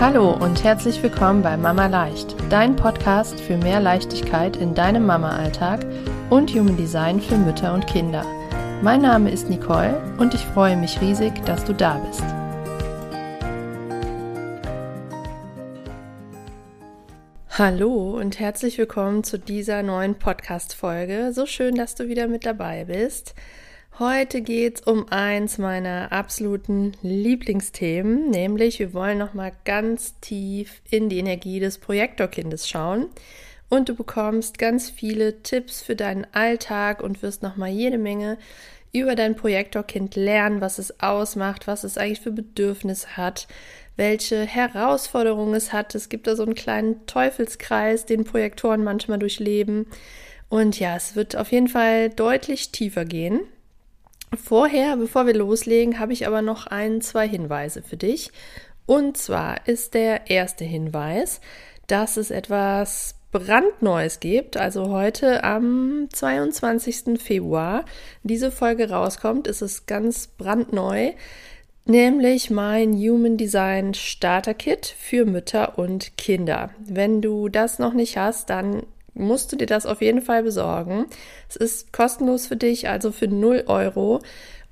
Hallo und herzlich willkommen bei Mama Leicht, dein Podcast für mehr Leichtigkeit in deinem Mama-Alltag und Human Design für Mütter und Kinder. Mein Name ist Nicole und ich freue mich riesig, dass du da bist. Hallo und herzlich willkommen zu dieser neuen Podcast-Folge. So schön, dass du wieder mit dabei bist. Heute geht's um eins meiner absoluten Lieblingsthemen, nämlich wir wollen nochmal ganz tief in die Energie des Projektorkindes schauen und du bekommst ganz viele Tipps für deinen Alltag und wirst nochmal jede Menge über dein Projektorkind lernen, was es ausmacht, was es eigentlich für Bedürfnisse hat, welche Herausforderungen es hat. Es gibt da so einen kleinen Teufelskreis, den Projektoren manchmal durchleben. Und ja, es wird auf jeden Fall deutlich tiefer gehen. Vorher, bevor wir loslegen, habe ich aber noch ein, zwei Hinweise für dich. Und zwar ist der erste Hinweis, dass es etwas brandneues gibt. Also heute am 22. Februar diese Folge rauskommt, ist es ganz brandneu, nämlich mein Human Design Starter Kit für Mütter und Kinder. Wenn du das noch nicht hast, dann musst du dir das auf jeden Fall besorgen. Es ist kostenlos für dich, also für 0 Euro.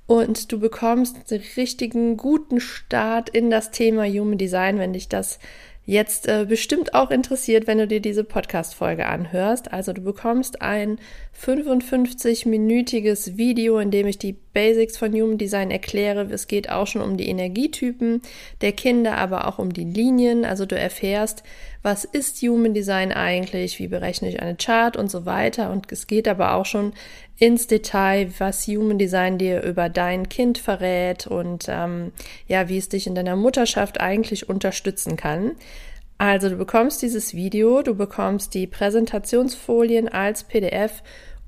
Und du bekommst einen richtigen guten Start in das Thema Human Design, wenn dich das jetzt äh, bestimmt auch interessiert, wenn du dir diese Podcast-Folge anhörst. Also du bekommst ein 55-minütiges Video, in dem ich die Basics von Human Design erkläre. Es geht auch schon um die Energietypen der Kinder, aber auch um die Linien. Also du erfährst, was ist Human Design eigentlich, wie berechne ich eine Chart und so weiter. Und es geht aber auch schon ins Detail, was Human Design dir über dein Kind verrät und ähm, ja, wie es dich in deiner Mutterschaft eigentlich unterstützen kann. Also du bekommst dieses Video, du bekommst die Präsentationsfolien als PDF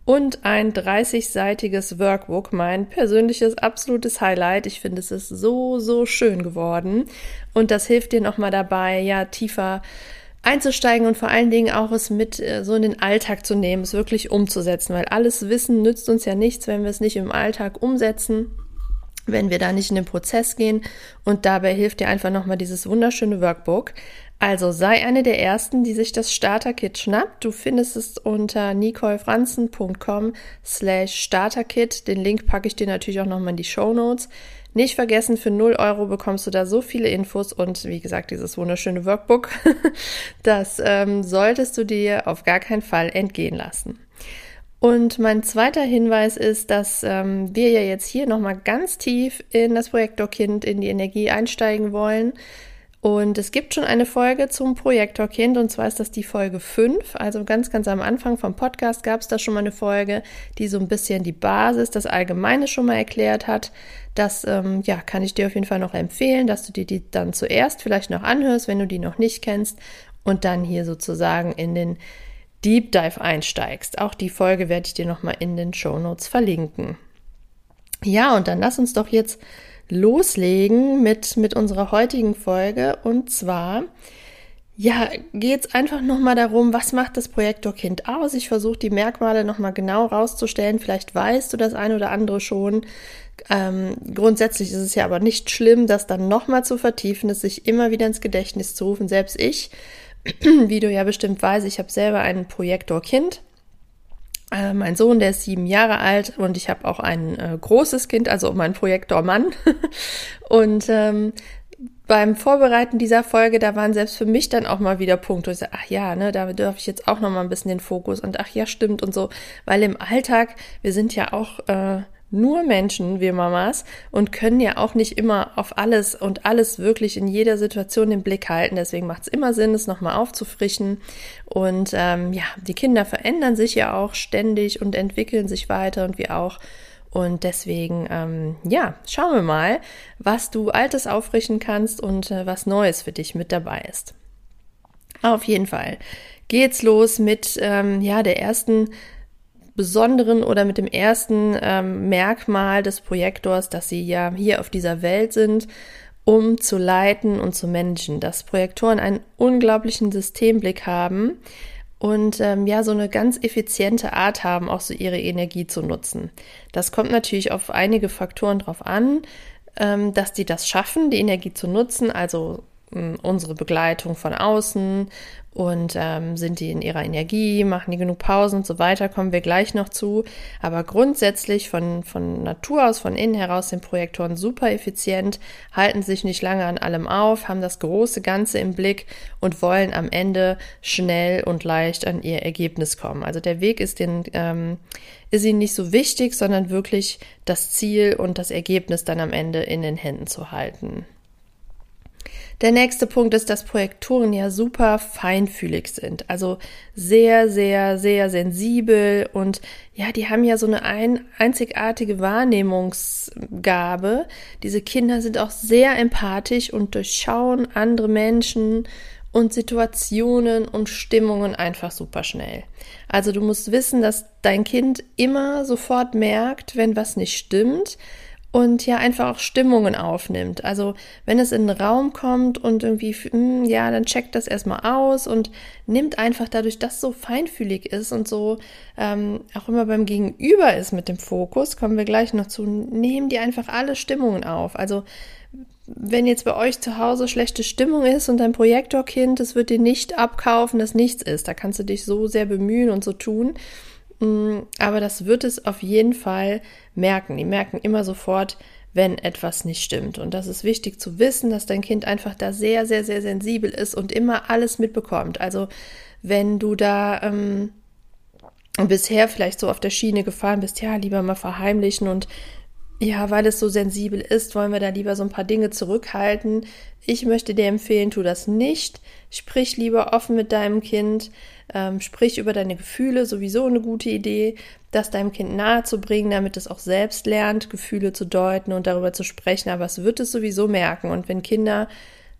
und ein 30-seitiges Workbook, mein persönliches absolutes Highlight. Ich finde, es ist so, so schön geworden und das hilft dir nochmal dabei, ja, tiefer einzusteigen und vor allen Dingen auch es mit äh, so in den Alltag zu nehmen, es wirklich umzusetzen, weil alles Wissen nützt uns ja nichts, wenn wir es nicht im Alltag umsetzen, wenn wir da nicht in den Prozess gehen und dabei hilft dir einfach nochmal dieses wunderschöne Workbook. Also sei eine der ersten, die sich das Starter-Kit schnappt. Du findest es unter nicolefranzen.com slash Starter-Kit. Den Link packe ich dir natürlich auch nochmal in die Show Notes. Nicht vergessen, für 0 Euro bekommst du da so viele Infos und wie gesagt, dieses wunderschöne Workbook. das ähm, solltest du dir auf gar keinen Fall entgehen lassen. Und mein zweiter Hinweis ist, dass ähm, wir ja jetzt hier nochmal ganz tief in das Projektorkind, in die Energie einsteigen wollen. Und es gibt schon eine Folge zum Projektorkind und zwar ist das die Folge 5. Also ganz, ganz am Anfang vom Podcast gab es da schon mal eine Folge, die so ein bisschen die Basis, das Allgemeine schon mal erklärt hat. Das ähm, ja, kann ich dir auf jeden Fall noch empfehlen, dass du dir die dann zuerst vielleicht noch anhörst, wenn du die noch nicht kennst und dann hier sozusagen in den Deep Dive einsteigst. Auch die Folge werde ich dir nochmal in den Show Notes verlinken. Ja, und dann lass uns doch jetzt loslegen mit, mit unserer heutigen Folge. Und zwar, ja, geht es einfach nochmal darum, was macht das Projektorkind aus? Ich versuche die Merkmale nochmal genau rauszustellen. Vielleicht weißt du das eine oder andere schon. Ähm, grundsätzlich ist es ja aber nicht schlimm, das dann nochmal zu vertiefen, es sich immer wieder ins Gedächtnis zu rufen. Selbst ich, wie du ja bestimmt weißt, ich habe selber ein Projektorkind äh, mein Sohn, der ist sieben Jahre alt und ich habe auch ein äh, großes Kind, also mein Projektormann. und ähm, beim Vorbereiten dieser Folge, da waren selbst für mich dann auch mal wieder Punkte. Ich sage, ach ja, ne, da darf ich jetzt auch noch mal ein bisschen den Fokus und ach ja, stimmt und so, weil im Alltag, wir sind ja auch äh, nur Menschen, wir Mamas, und können ja auch nicht immer auf alles und alles wirklich in jeder Situation den Blick halten. Deswegen macht es immer Sinn, es nochmal aufzufrischen. Und ähm, ja, die Kinder verändern sich ja auch ständig und entwickeln sich weiter und wir auch. Und deswegen, ähm, ja, schauen wir mal, was du Altes auffrischen kannst und äh, was Neues für dich mit dabei ist. Auf jeden Fall geht's los mit ähm, ja der ersten besonderen oder mit dem ersten ähm, Merkmal des Projektors, dass sie ja hier auf dieser Welt sind, um zu leiten und zu managen. Dass Projektoren einen unglaublichen Systemblick haben und ähm, ja so eine ganz effiziente Art haben, auch so ihre Energie zu nutzen. Das kommt natürlich auf einige Faktoren drauf an, ähm, dass die das schaffen, die Energie zu nutzen, also unsere Begleitung von außen und ähm, sind die in ihrer Energie, machen die genug Pausen und so weiter, kommen wir gleich noch zu. Aber grundsätzlich von, von Natur aus, von innen heraus sind Projektoren super effizient, halten sich nicht lange an allem auf, haben das große Ganze im Blick und wollen am Ende schnell und leicht an ihr Ergebnis kommen. Also der Weg ist, den, ähm, ist ihnen nicht so wichtig, sondern wirklich das Ziel und das Ergebnis dann am Ende in den Händen zu halten. Der nächste Punkt ist, dass Projektoren ja super feinfühlig sind. Also sehr, sehr, sehr sensibel und ja, die haben ja so eine ein, einzigartige Wahrnehmungsgabe. Diese Kinder sind auch sehr empathisch und durchschauen andere Menschen und Situationen und Stimmungen einfach super schnell. Also du musst wissen, dass dein Kind immer sofort merkt, wenn was nicht stimmt und ja einfach auch Stimmungen aufnimmt. Also wenn es in den Raum kommt und irgendwie, hm, ja, dann checkt das erstmal aus und nimmt einfach dadurch, dass so feinfühlig ist und so ähm, auch immer beim Gegenüber ist mit dem Fokus, kommen wir gleich noch zu, nehmen die einfach alle Stimmungen auf. Also wenn jetzt bei euch zu Hause schlechte Stimmung ist und dein Projektorkind, das wird dir nicht abkaufen, dass nichts ist. Da kannst du dich so sehr bemühen und so tun. Mm, aber das wird es auf jeden Fall merken. Die merken immer sofort, wenn etwas nicht stimmt. Und das ist wichtig zu wissen, dass dein Kind einfach da sehr, sehr, sehr sensibel ist und immer alles mitbekommt. Also wenn du da ähm, bisher vielleicht so auf der Schiene gefahren bist, ja, lieber mal verheimlichen und ja, weil es so sensibel ist, wollen wir da lieber so ein paar Dinge zurückhalten. Ich möchte dir empfehlen, tu das nicht. Sprich lieber offen mit deinem Kind. Ähm, sprich über deine Gefühle, sowieso eine gute Idee, das deinem Kind nahezubringen, damit es auch selbst lernt, Gefühle zu deuten und darüber zu sprechen. Aber es wird es sowieso merken. Und wenn Kinder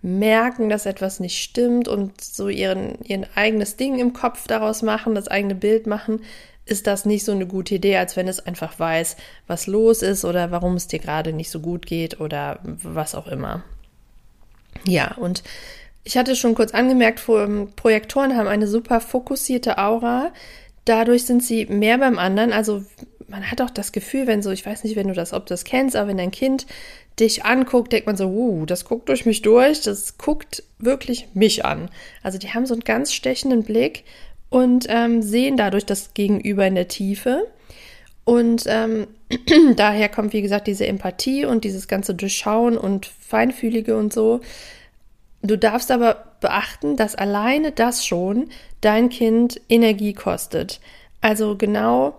merken, dass etwas nicht stimmt und so ihren, ihren eigenes Ding im Kopf daraus machen, das eigene Bild machen, ist das nicht so eine gute Idee, als wenn es einfach weiß, was los ist oder warum es dir gerade nicht so gut geht oder was auch immer. Ja, und ich hatte schon kurz angemerkt, Projektoren haben eine super fokussierte Aura. Dadurch sind sie mehr beim anderen. Also man hat auch das Gefühl, wenn so, ich weiß nicht, wenn du das, ob du das kennst, aber wenn dein Kind dich anguckt, denkt man so, uh, das guckt durch mich durch, das guckt wirklich mich an. Also die haben so einen ganz stechenden Blick und ähm, sehen dadurch das Gegenüber in der Tiefe. Und ähm, daher kommt, wie gesagt, diese Empathie und dieses ganze Durchschauen und Feinfühlige und so. Du darfst aber beachten, dass alleine das schon dein Kind Energie kostet. Also genau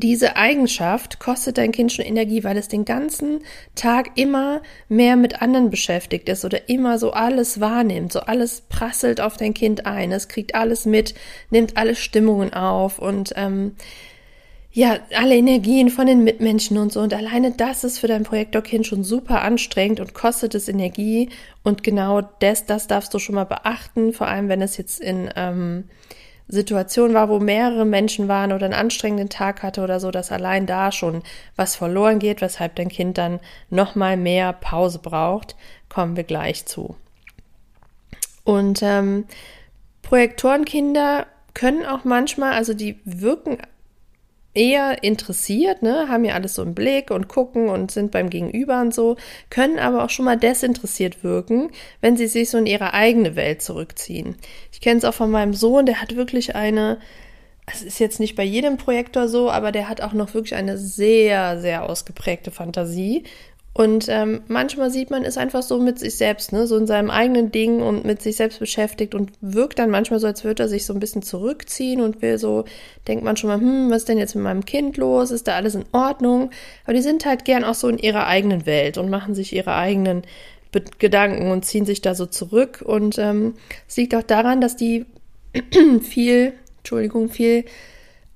diese Eigenschaft kostet dein Kind schon Energie, weil es den ganzen Tag immer mehr mit anderen beschäftigt ist oder immer so alles wahrnimmt, so alles prasselt auf dein Kind ein, es kriegt alles mit, nimmt alle Stimmungen auf und ähm, ja, alle Energien von den Mitmenschen und so. Und alleine das ist für dein Projektorkind schon super anstrengend und kostet es Energie. Und genau das, das darfst du schon mal beachten, vor allem wenn es jetzt in ähm, Situationen war, wo mehrere Menschen waren oder einen anstrengenden Tag hatte oder so, dass allein da schon was verloren geht, weshalb dein Kind dann nochmal mehr Pause braucht, kommen wir gleich zu. Und ähm, Projektorenkinder können auch manchmal, also die wirken eher interessiert, ne, haben ja alles so im Blick und gucken und sind beim Gegenüber und so, können aber auch schon mal desinteressiert wirken, wenn sie sich so in ihre eigene Welt zurückziehen. Ich kenne es auch von meinem Sohn, der hat wirklich eine, es ist jetzt nicht bei jedem Projektor so, aber der hat auch noch wirklich eine sehr, sehr ausgeprägte Fantasie und ähm, manchmal sieht man es einfach so mit sich selbst, ne, so in seinem eigenen Ding und mit sich selbst beschäftigt und wirkt dann manchmal so, als würde er sich so ein bisschen zurückziehen und will so, denkt man schon mal, hm, was ist denn jetzt mit meinem Kind los? Ist da alles in Ordnung? Aber die sind halt gern auch so in ihrer eigenen Welt und machen sich ihre eigenen Be Gedanken und ziehen sich da so zurück. Und ähm, es liegt auch daran, dass die viel, Entschuldigung, viel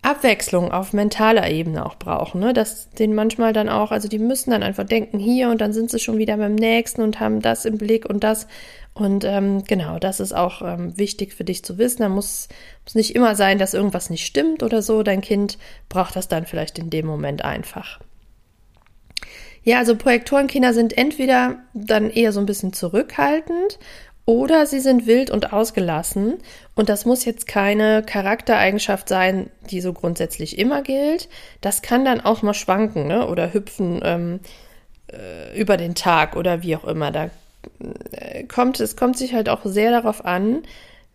Abwechslung auf mentaler Ebene auch brauchen, ne? dass den manchmal dann auch, also die müssen dann einfach denken hier und dann sind sie schon wieder beim nächsten und haben das im Blick und das und ähm, genau, das ist auch ähm, wichtig für dich zu wissen. Da muss, muss nicht immer sein, dass irgendwas nicht stimmt oder so. Dein Kind braucht das dann vielleicht in dem Moment einfach. Ja, also Projektorenkinder sind entweder dann eher so ein bisschen zurückhaltend oder sie sind wild und ausgelassen. Und das muss jetzt keine Charaktereigenschaft sein, die so grundsätzlich immer gilt. Das kann dann auch mal schwanken ne? oder hüpfen ähm, äh, über den Tag oder wie auch immer. Da äh, kommt, es kommt sich halt auch sehr darauf an,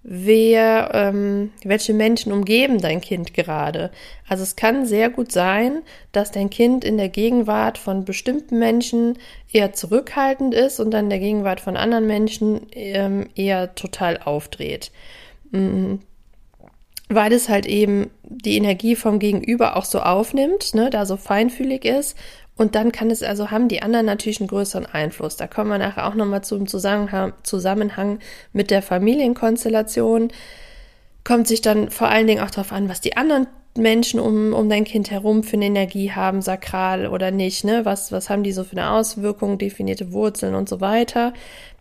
wer, ähm, welche Menschen umgeben dein Kind gerade. Also es kann sehr gut sein, dass dein Kind in der Gegenwart von bestimmten Menschen eher zurückhaltend ist und dann in der Gegenwart von anderen Menschen ähm, eher total aufdreht. Mhm. Weil es halt eben die Energie vom Gegenüber auch so aufnimmt, ne, da so feinfühlig ist und dann kann es also haben die anderen natürlich einen größeren Einfluss. Da kommen wir nachher auch nochmal zum Zusammenhang, mit der Familienkonstellation. Kommt sich dann vor allen Dingen auch darauf an, was die anderen Menschen um, um dein Kind herum für eine Energie haben, sakral oder nicht, ne? Was, was haben die so für eine Auswirkung, definierte Wurzeln und so weiter.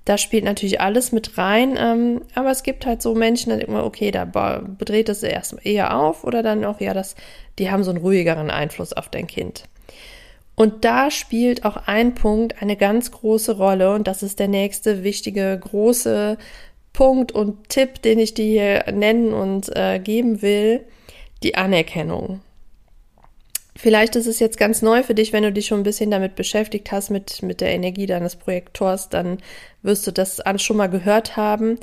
Da spielt natürlich alles mit rein, ähm, aber es gibt halt so Menschen, da denkt man, okay, da bedreht es erst eher auf oder dann auch, ja, das, die haben so einen ruhigeren Einfluss auf dein Kind. Und da spielt auch ein Punkt eine ganz große Rolle und das ist der nächste wichtige große Punkt und Tipp, den ich dir hier nennen und äh, geben will, die Anerkennung. Vielleicht ist es jetzt ganz neu für dich, wenn du dich schon ein bisschen damit beschäftigt hast, mit, mit der Energie deines Projektors, dann wirst du das schon mal gehört haben.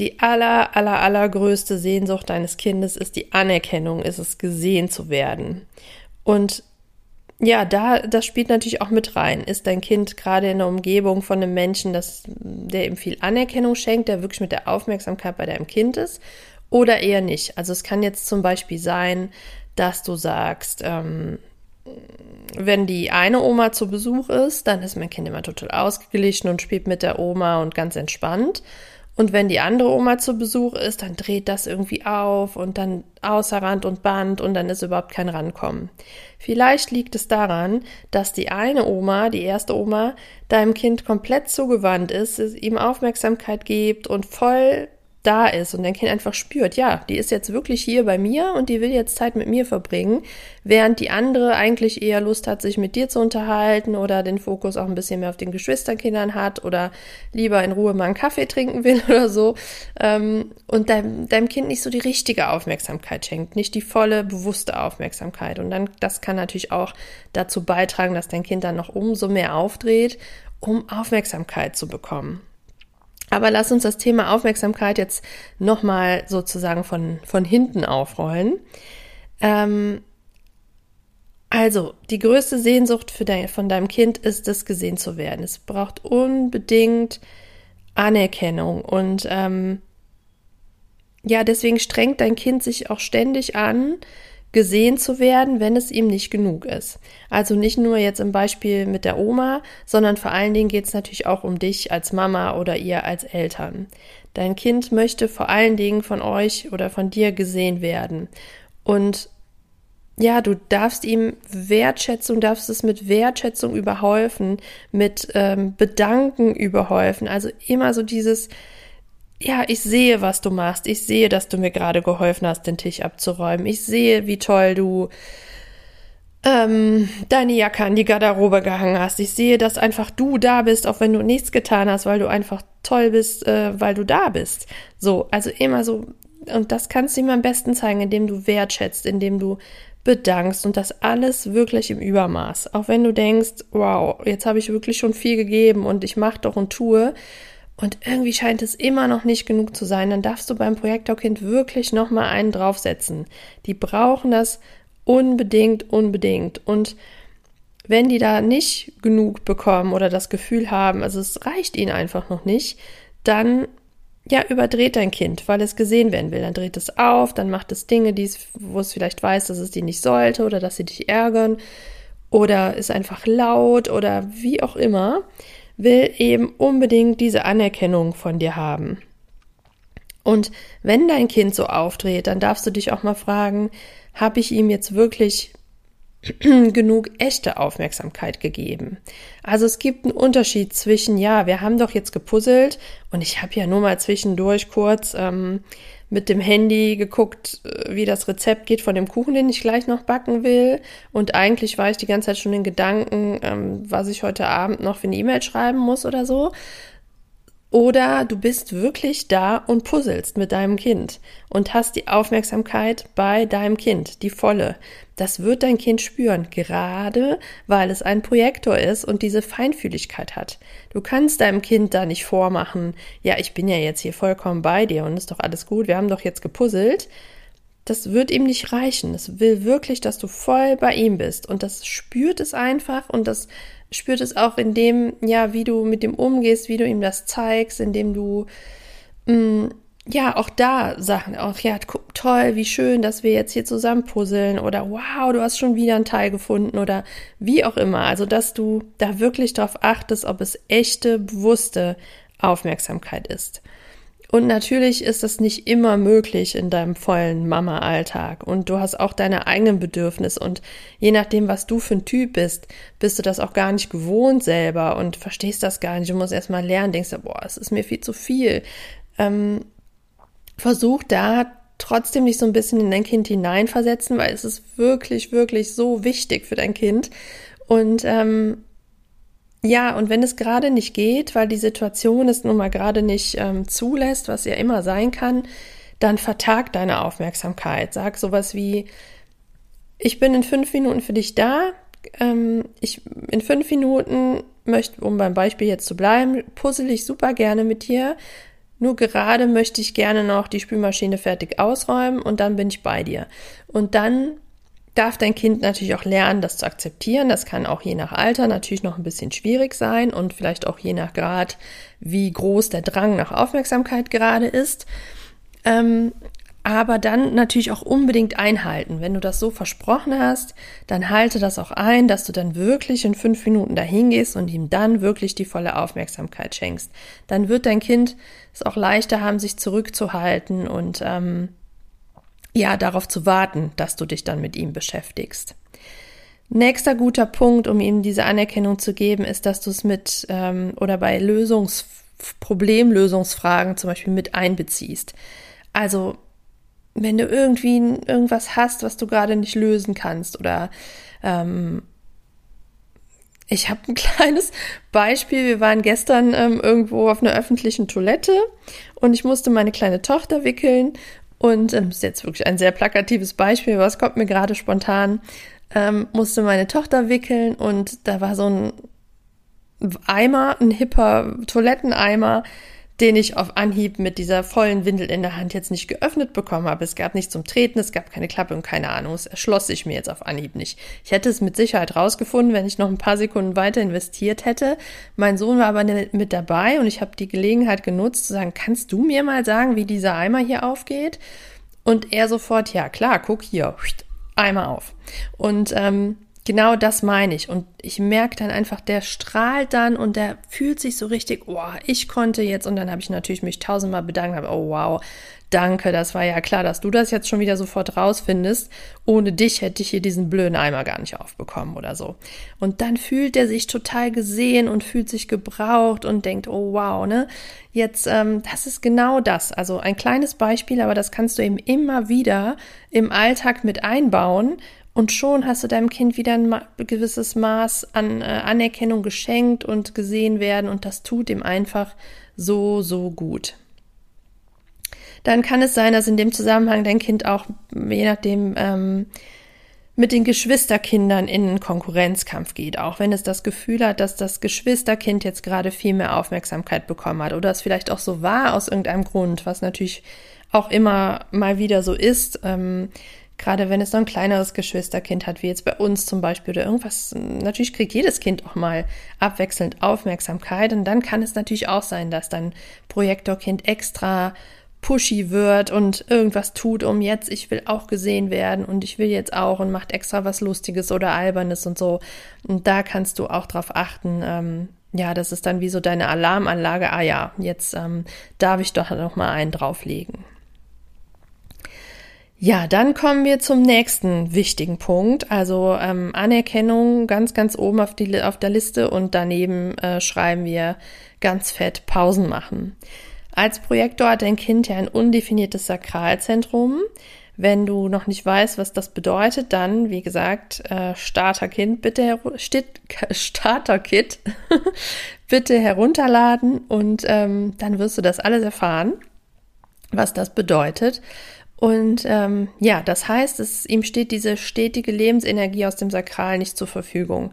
Die aller, aller, allergrößte Sehnsucht deines Kindes ist die Anerkennung, ist es gesehen zu werden. Und ja, da, das spielt natürlich auch mit rein. Ist dein Kind gerade in der Umgebung von einem Menschen, das, der ihm viel Anerkennung schenkt, der wirklich mit der Aufmerksamkeit bei deinem Kind ist, oder eher nicht? Also es kann jetzt zum Beispiel sein, dass du sagst, ähm, wenn die eine Oma zu Besuch ist, dann ist mein Kind immer total ausgeglichen und spielt mit der Oma und ganz entspannt. Und wenn die andere Oma zu Besuch ist, dann dreht das irgendwie auf und dann außer Rand und Band und dann ist überhaupt kein Rankommen. Vielleicht liegt es daran, dass die eine Oma, die erste Oma, deinem Kind komplett zugewandt ist, ihm Aufmerksamkeit gibt und voll da ist und dein Kind einfach spürt, ja, die ist jetzt wirklich hier bei mir und die will jetzt Zeit mit mir verbringen, während die andere eigentlich eher Lust hat, sich mit dir zu unterhalten oder den Fokus auch ein bisschen mehr auf den Geschwisterkindern hat oder lieber in Ruhe mal einen Kaffee trinken will oder so ähm, und deinem, deinem Kind nicht so die richtige Aufmerksamkeit schenkt, nicht die volle, bewusste Aufmerksamkeit. Und dann, das kann natürlich auch dazu beitragen, dass dein Kind dann noch umso mehr aufdreht, um Aufmerksamkeit zu bekommen. Aber lass uns das Thema Aufmerksamkeit jetzt nochmal sozusagen von, von hinten aufrollen. Ähm, also, die größte Sehnsucht für dein, von deinem Kind ist es, gesehen zu werden. Es braucht unbedingt Anerkennung und ähm, ja, deswegen strengt dein Kind sich auch ständig an, gesehen zu werden, wenn es ihm nicht genug ist. Also nicht nur jetzt im Beispiel mit der Oma, sondern vor allen Dingen geht es natürlich auch um dich als Mama oder ihr als Eltern. Dein Kind möchte vor allen Dingen von euch oder von dir gesehen werden. Und ja, du darfst ihm Wertschätzung, darfst es mit Wertschätzung überhäufen, mit ähm, Bedanken überhäufen. Also immer so dieses, ja, ich sehe, was du machst. Ich sehe, dass du mir gerade geholfen hast, den Tisch abzuräumen. Ich sehe, wie toll du ähm, deine Jacke an die Garderobe gehangen hast. Ich sehe, dass einfach du da bist, auch wenn du nichts getan hast, weil du einfach toll bist, äh, weil du da bist. So, also immer so. Und das kannst du ihm am besten zeigen, indem du wertschätzt, indem du bedankst und das alles wirklich im Übermaß. Auch wenn du denkst, wow, jetzt habe ich wirklich schon viel gegeben und ich mache doch und tue und irgendwie scheint es immer noch nicht genug zu sein, dann darfst du beim Projektorkind wirklich nochmal einen draufsetzen. Die brauchen das unbedingt, unbedingt. Und wenn die da nicht genug bekommen oder das Gefühl haben, also es reicht ihnen einfach noch nicht, dann ja, überdreht dein Kind, weil es gesehen werden will. Dann dreht es auf, dann macht es Dinge, die es, wo es vielleicht weiß, dass es die nicht sollte oder dass sie dich ärgern oder ist einfach laut oder wie auch immer will eben unbedingt diese Anerkennung von dir haben. Und wenn dein Kind so aufdreht, dann darfst du dich auch mal fragen, habe ich ihm jetzt wirklich genug echte Aufmerksamkeit gegeben. Also es gibt einen Unterschied zwischen, ja, wir haben doch jetzt gepuzzelt und ich habe ja nur mal zwischendurch kurz ähm, mit dem Handy geguckt, äh, wie das Rezept geht von dem Kuchen, den ich gleich noch backen will. Und eigentlich war ich die ganze Zeit schon in Gedanken, ähm, was ich heute Abend noch für eine E-Mail schreiben muss oder so. Oder du bist wirklich da und puzzelst mit deinem Kind und hast die Aufmerksamkeit bei deinem Kind, die volle. Das wird dein Kind spüren, gerade weil es ein Projektor ist und diese Feinfühligkeit hat. Du kannst deinem Kind da nicht vormachen, ja, ich bin ja jetzt hier vollkommen bei dir und ist doch alles gut, wir haben doch jetzt gepuzzelt. Das wird ihm nicht reichen. Es will wirklich, dass du voll bei ihm bist. Und das spürt es einfach und das spürt es auch in dem, ja, wie du mit dem umgehst, wie du ihm das zeigst, indem du, mh, mm, ja, auch da Sachen, auch, ja, toll, wie schön, dass wir jetzt hier zusammen puzzeln oder wow, du hast schon wieder einen Teil gefunden oder wie auch immer. Also, dass du da wirklich darauf achtest, ob es echte, bewusste Aufmerksamkeit ist. Und natürlich ist das nicht immer möglich in deinem vollen Mama-Alltag. Und du hast auch deine eigenen Bedürfnisse. Und je nachdem, was du für ein Typ bist, bist du das auch gar nicht gewohnt selber und verstehst das gar nicht. Du musst erstmal lernen, denkst du, boah, es ist mir viel zu viel. Ähm, versuch da trotzdem nicht so ein bisschen in dein Kind hineinversetzen, weil es ist wirklich, wirklich so wichtig für dein Kind. Und ähm, ja, und wenn es gerade nicht geht, weil die Situation es nun mal gerade nicht ähm, zulässt, was ja immer sein kann, dann vertag deine Aufmerksamkeit. Sag sowas wie, ich bin in fünf Minuten für dich da. Ähm, ich in fünf Minuten möchte, um beim Beispiel jetzt zu bleiben, puzzle ich super gerne mit dir. Nur gerade möchte ich gerne noch die Spülmaschine fertig ausräumen und dann bin ich bei dir. Und dann darf dein Kind natürlich auch lernen, das zu akzeptieren. Das kann auch je nach Alter natürlich noch ein bisschen schwierig sein und vielleicht auch je nach Grad, wie groß der Drang nach Aufmerksamkeit gerade ist. Ähm, aber dann natürlich auch unbedingt einhalten. Wenn du das so versprochen hast, dann halte das auch ein, dass du dann wirklich in fünf Minuten dahin gehst und ihm dann wirklich die volle Aufmerksamkeit schenkst. Dann wird dein Kind es auch leichter haben, sich zurückzuhalten und ähm, ja, darauf zu warten, dass du dich dann mit ihm beschäftigst. Nächster guter Punkt, um ihm diese Anerkennung zu geben, ist, dass du es mit ähm, oder bei Lösungs Problemlösungsfragen zum Beispiel mit einbeziehst. Also wenn du irgendwie irgendwas hast, was du gerade nicht lösen kannst oder ähm, ich habe ein kleines Beispiel. Wir waren gestern ähm, irgendwo auf einer öffentlichen Toilette und ich musste meine kleine Tochter wickeln und ähm, ist jetzt wirklich ein sehr plakatives Beispiel, was kommt mir gerade spontan. Ähm, musste meine Tochter wickeln und da war so ein Eimer, ein hipper Toiletteneimer, den ich auf Anhieb mit dieser vollen Windel in der Hand jetzt nicht geöffnet bekommen habe. Es gab nichts zum Treten, es gab keine Klappe und keine Ahnung. Es erschloss sich mir jetzt auf Anhieb nicht. Ich hätte es mit Sicherheit rausgefunden, wenn ich noch ein paar Sekunden weiter investiert hätte. Mein Sohn war aber mit dabei und ich habe die Gelegenheit genutzt zu sagen, kannst du mir mal sagen, wie dieser Eimer hier aufgeht? Und er sofort, ja klar, guck hier, Eimer auf. Und ähm, Genau das meine ich. Und ich merke dann einfach, der strahlt dann und der fühlt sich so richtig, oh, ich konnte jetzt. Und dann habe ich natürlich mich tausendmal bedankt, habe, oh wow, danke, das war ja klar, dass du das jetzt schon wieder sofort rausfindest. Ohne dich hätte ich hier diesen blöden Eimer gar nicht aufbekommen oder so. Und dann fühlt er sich total gesehen und fühlt sich gebraucht und denkt, oh wow, ne? Jetzt, ähm, das ist genau das. Also ein kleines Beispiel, aber das kannst du eben immer wieder im Alltag mit einbauen und schon hast du deinem Kind wieder ein gewisses Maß an äh, Anerkennung geschenkt und gesehen werden und das tut ihm einfach so, so gut. Dann kann es sein, dass in dem Zusammenhang dein Kind auch, je nachdem, ähm, mit den Geschwisterkindern in einen Konkurrenzkampf geht, auch wenn es das Gefühl hat, dass das Geschwisterkind jetzt gerade viel mehr Aufmerksamkeit bekommen hat oder es vielleicht auch so war aus irgendeinem Grund, was natürlich auch immer mal wieder so ist. Ähm, Gerade wenn es so ein kleineres Geschwisterkind hat, wie jetzt bei uns zum Beispiel oder irgendwas, natürlich kriegt jedes Kind auch mal abwechselnd Aufmerksamkeit und dann kann es natürlich auch sein, dass dein Projektorkind extra pushy wird und irgendwas tut, um jetzt, ich will auch gesehen werden und ich will jetzt auch und macht extra was Lustiges oder Albernes und so. Und da kannst du auch drauf achten, ähm, ja, das ist dann wie so deine Alarmanlage, ah ja, jetzt ähm, darf ich doch noch mal einen drauflegen. Ja, dann kommen wir zum nächsten wichtigen Punkt. Also ähm, Anerkennung ganz, ganz oben auf, die, auf der Liste und daneben äh, schreiben wir ganz fett Pausen machen. Als Projektor hat dein Kind ja ein undefiniertes Sakralzentrum. Wenn du noch nicht weißt, was das bedeutet, dann, wie gesagt, äh, Starterkind, bitte, Starterkit, bitte herunterladen und ähm, dann wirst du das alles erfahren, was das bedeutet. Und ähm, ja, das heißt, es, ihm steht diese stetige Lebensenergie aus dem Sakral nicht zur Verfügung.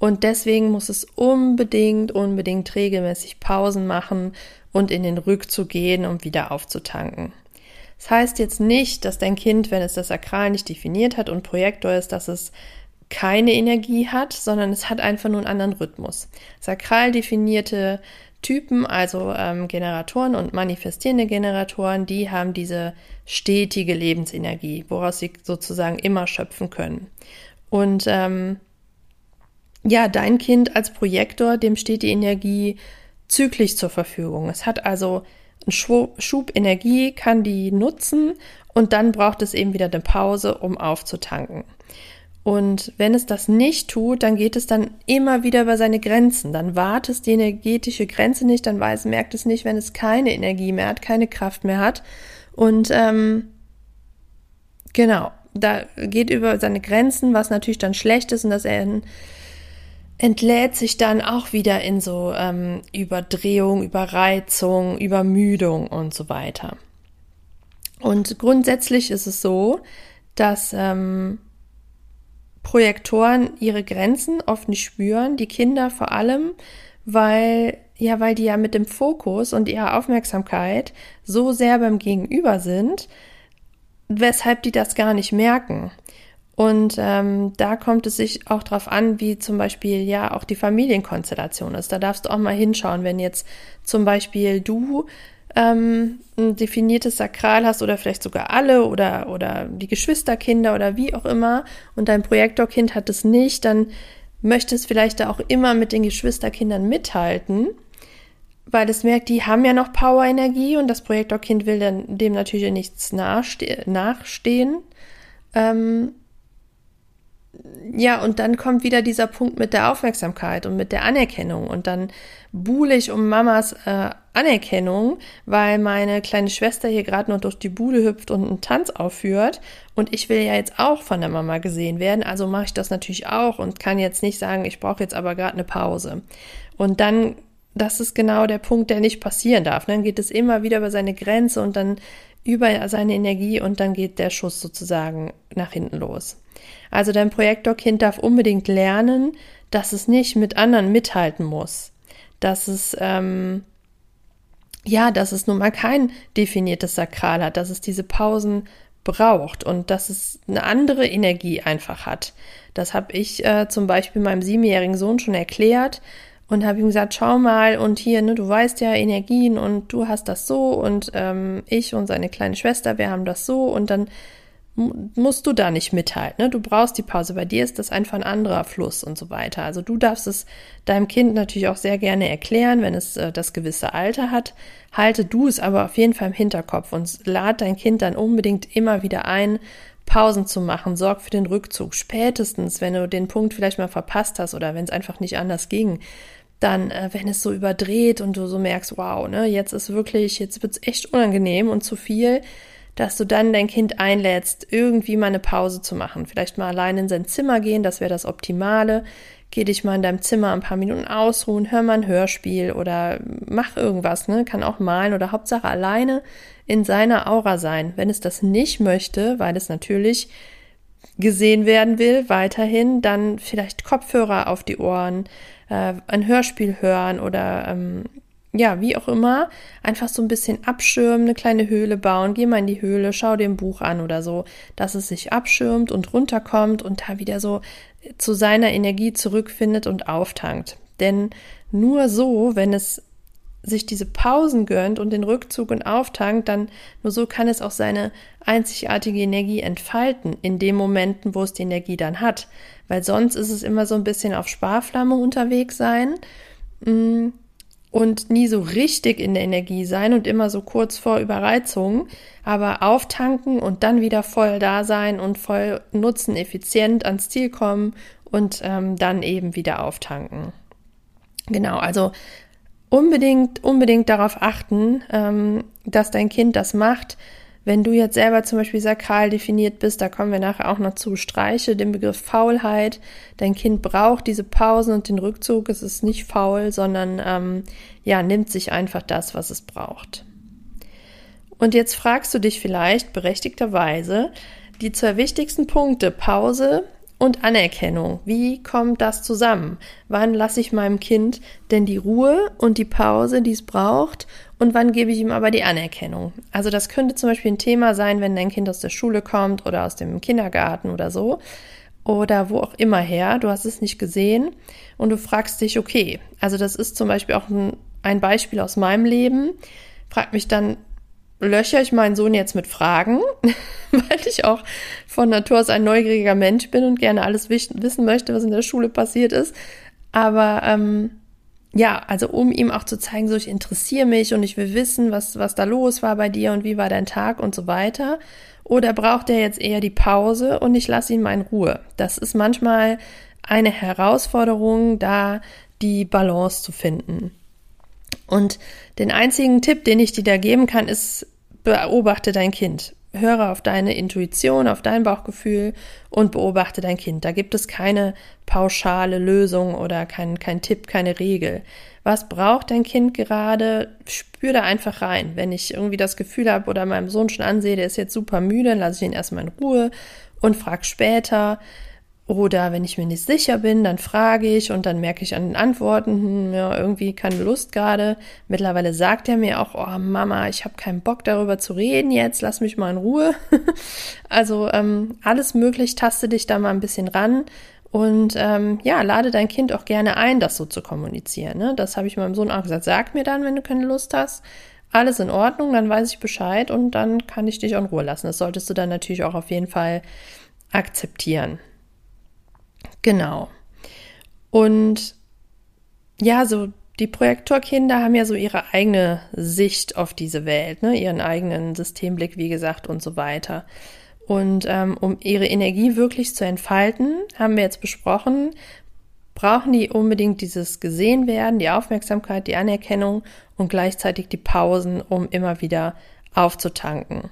Und deswegen muss es unbedingt, unbedingt regelmäßig Pausen machen und in den Rückzug gehen, um wieder aufzutanken. Das heißt jetzt nicht, dass dein Kind, wenn es das Sakral nicht definiert hat und Projektor ist, dass es keine Energie hat, sondern es hat einfach nur einen anderen Rhythmus. Sakral definierte Typen, also ähm, Generatoren und manifestierende Generatoren, die haben diese stetige Lebensenergie, woraus sie sozusagen immer schöpfen können. Und ähm, ja, dein Kind als Projektor, dem steht die Energie zyklisch zur Verfügung. Es hat also einen Schub Energie, kann die nutzen und dann braucht es eben wieder eine Pause, um aufzutanken. Und wenn es das nicht tut, dann geht es dann immer wieder über seine Grenzen. Dann wartet es die energetische Grenze nicht, dann weiß, merkt es nicht, wenn es keine Energie mehr hat, keine Kraft mehr hat. Und ähm, genau, da geht über seine Grenzen, was natürlich dann schlecht ist und dass er entlädt sich dann auch wieder in so ähm, Überdrehung, Überreizung, Übermüdung und so weiter. Und grundsätzlich ist es so, dass ähm, Projektoren ihre Grenzen oft nicht spüren, die Kinder vor allem, weil ja, weil die ja mit dem Fokus und ihrer Aufmerksamkeit so sehr beim Gegenüber sind, weshalb die das gar nicht merken. Und ähm, da kommt es sich auch darauf an, wie zum Beispiel ja auch die Familienkonstellation ist. Da darfst du auch mal hinschauen, wenn jetzt zum Beispiel du ähm, ein definiertes Sakral hast oder vielleicht sogar alle oder, oder die Geschwisterkinder oder wie auch immer und dein Projektorkind hat es nicht, dann möchtest vielleicht da auch immer mit den Geschwisterkindern mithalten, weil es merkt, die haben ja noch Power-Energie und das Projektorkind will dann dem natürlich nichts nachste nachstehen. Ähm, ja, und dann kommt wieder dieser Punkt mit der Aufmerksamkeit und mit der Anerkennung. Und dann buhle ich um Mamas äh, Anerkennung, weil meine kleine Schwester hier gerade noch durch die Bude hüpft und einen Tanz aufführt. Und ich will ja jetzt auch von der Mama gesehen werden. Also mache ich das natürlich auch und kann jetzt nicht sagen, ich brauche jetzt aber gerade eine Pause. Und dann, das ist genau der Punkt, der nicht passieren darf. Dann geht es immer wieder über seine Grenze und dann über seine Energie und dann geht der Schuss sozusagen nach hinten los. Also dein Projektorkind darf unbedingt lernen, dass es nicht mit anderen mithalten muss. Dass es, ähm, ja, dass es nun mal kein definiertes Sakral hat, dass es diese Pausen braucht und dass es eine andere Energie einfach hat. Das habe ich äh, zum Beispiel meinem siebenjährigen Sohn schon erklärt und habe ihm gesagt, schau mal und hier, ne, du weißt ja Energien und du hast das so und ähm, ich und seine kleine Schwester, wir haben das so und dann musst du da nicht mithalten. Ne? Du brauchst die Pause. Bei dir ist das einfach ein anderer Fluss und so weiter. Also du darfst es deinem Kind natürlich auch sehr gerne erklären, wenn es äh, das gewisse Alter hat. Halte du es aber auf jeden Fall im Hinterkopf und lad dein Kind dann unbedingt immer wieder ein, Pausen zu machen. Sorg für den Rückzug. Spätestens, wenn du den Punkt vielleicht mal verpasst hast oder wenn es einfach nicht anders ging, dann, äh, wenn es so überdreht und du so merkst, wow, ne, jetzt ist wirklich, jetzt wird's echt unangenehm und zu viel, dass du dann dein Kind einlädst, irgendwie mal eine Pause zu machen. Vielleicht mal allein in sein Zimmer gehen, das wäre das Optimale. Geh dich mal in deinem Zimmer ein paar Minuten ausruhen, hör mal ein Hörspiel oder mach irgendwas, ne? Kann auch malen oder Hauptsache alleine in seiner Aura sein. Wenn es das nicht möchte, weil es natürlich gesehen werden will, weiterhin, dann vielleicht Kopfhörer auf die Ohren, äh, ein Hörspiel hören oder ähm, ja, wie auch immer, einfach so ein bisschen abschirmen, eine kleine Höhle bauen, geh mal in die Höhle, schau dir ein Buch an oder so, dass es sich abschirmt und runterkommt und da wieder so zu seiner Energie zurückfindet und auftankt. Denn nur so, wenn es sich diese Pausen gönnt und den Rückzug und auftankt, dann nur so kann es auch seine einzigartige Energie entfalten in den Momenten, wo es die Energie dann hat. Weil sonst ist es immer so ein bisschen auf Sparflamme unterwegs sein. Mm, und nie so richtig in der Energie sein und immer so kurz vor Überreizung, aber auftanken und dann wieder voll da sein und voll nutzen, effizient ans Ziel kommen und ähm, dann eben wieder auftanken. Genau, also unbedingt, unbedingt darauf achten, ähm, dass dein Kind das macht, Wenn du jetzt selber zum Beispiel sakral definiert bist, da kommen wir nachher auch noch zu, streiche den Begriff Faulheit. Dein Kind braucht diese Pausen und den Rückzug. Es ist nicht faul, sondern ähm, ja, nimmt sich einfach das, was es braucht. Und jetzt fragst du dich vielleicht berechtigterweise die zwei wichtigsten Punkte Pause und Anerkennung. Wie kommt das zusammen? Wann lasse ich meinem Kind denn die Ruhe und die Pause, die es braucht? Und wann gebe ich ihm aber die Anerkennung? Also das könnte zum Beispiel ein Thema sein, wenn dein Kind aus der Schule kommt oder aus dem Kindergarten oder so oder wo auch immer her. Du hast es nicht gesehen und du fragst dich, okay, also das ist zum Beispiel auch ein, ein Beispiel aus meinem Leben. Frag mich dann, löcher ich meinen Sohn jetzt mit Fragen, weil ich auch von Natur aus ein neugieriger Mensch bin und gerne alles wissen möchte, was in der Schule passiert ist. Aber ähm, ja, also um ihm auch zu zeigen, so ich interessiere mich und ich will wissen, was, was da los war bei dir und wie war dein Tag und so weiter. Oder braucht er jetzt eher die Pause und ich lasse ihn mal in Ruhe? Das ist manchmal eine Herausforderung, da die Balance zu finden. Und den einzigen Tipp, den ich dir da geben kann, ist, beobachte dein Kind. Höre auf deine Intuition, auf dein Bauchgefühl und beobachte dein Kind. Da gibt es keine pauschale Lösung oder kein, kein Tipp, keine Regel. Was braucht dein Kind gerade? Spür da einfach rein. Wenn ich irgendwie das Gefühl habe oder meinem Sohn schon ansehe, der ist jetzt super müde, dann lasse ich ihn erstmal in Ruhe und frage später, oder wenn ich mir nicht sicher bin, dann frage ich und dann merke ich an den Antworten, hm, ja, irgendwie keine Lust gerade. Mittlerweile sagt er mir auch, oh Mama, ich habe keinen Bock darüber zu reden jetzt, lass mich mal in Ruhe. also ähm, alles möglich, taste dich da mal ein bisschen ran und ähm, ja, lade dein Kind auch gerne ein, das so zu kommunizieren. Ne? Das habe ich meinem Sohn auch gesagt. Sag mir dann, wenn du keine Lust hast. Alles in Ordnung, dann weiß ich Bescheid und dann kann ich dich in Ruhe lassen. Das solltest du dann natürlich auch auf jeden Fall akzeptieren. Genau. Und ja, so die Projektorkinder haben ja so ihre eigene Sicht auf diese Welt, ne? ihren eigenen Systemblick, wie gesagt, und so weiter. Und ähm, um ihre Energie wirklich zu entfalten, haben wir jetzt besprochen, brauchen die unbedingt dieses gesehen werden, die Aufmerksamkeit, die Anerkennung und gleichzeitig die Pausen, um immer wieder aufzutanken.